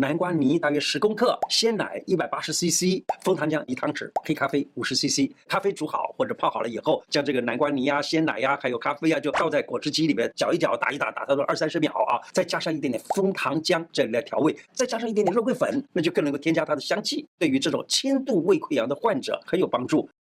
南瓜泥大约十公克，鲜奶一百八十 CC，枫糖浆一汤匙，黑咖啡五十 CC。咖啡煮好或者泡好了以后，将这个南瓜泥呀、鲜奶呀，还有咖啡呀，就倒在果汁机里面搅一搅、打一打，打它个二三十秒啊，再加上一点点枫糖浆这里来调味，再加上一点点肉桂粉，那就更能够添加它的香气。对于这种轻度胃溃疡的患者很有帮助。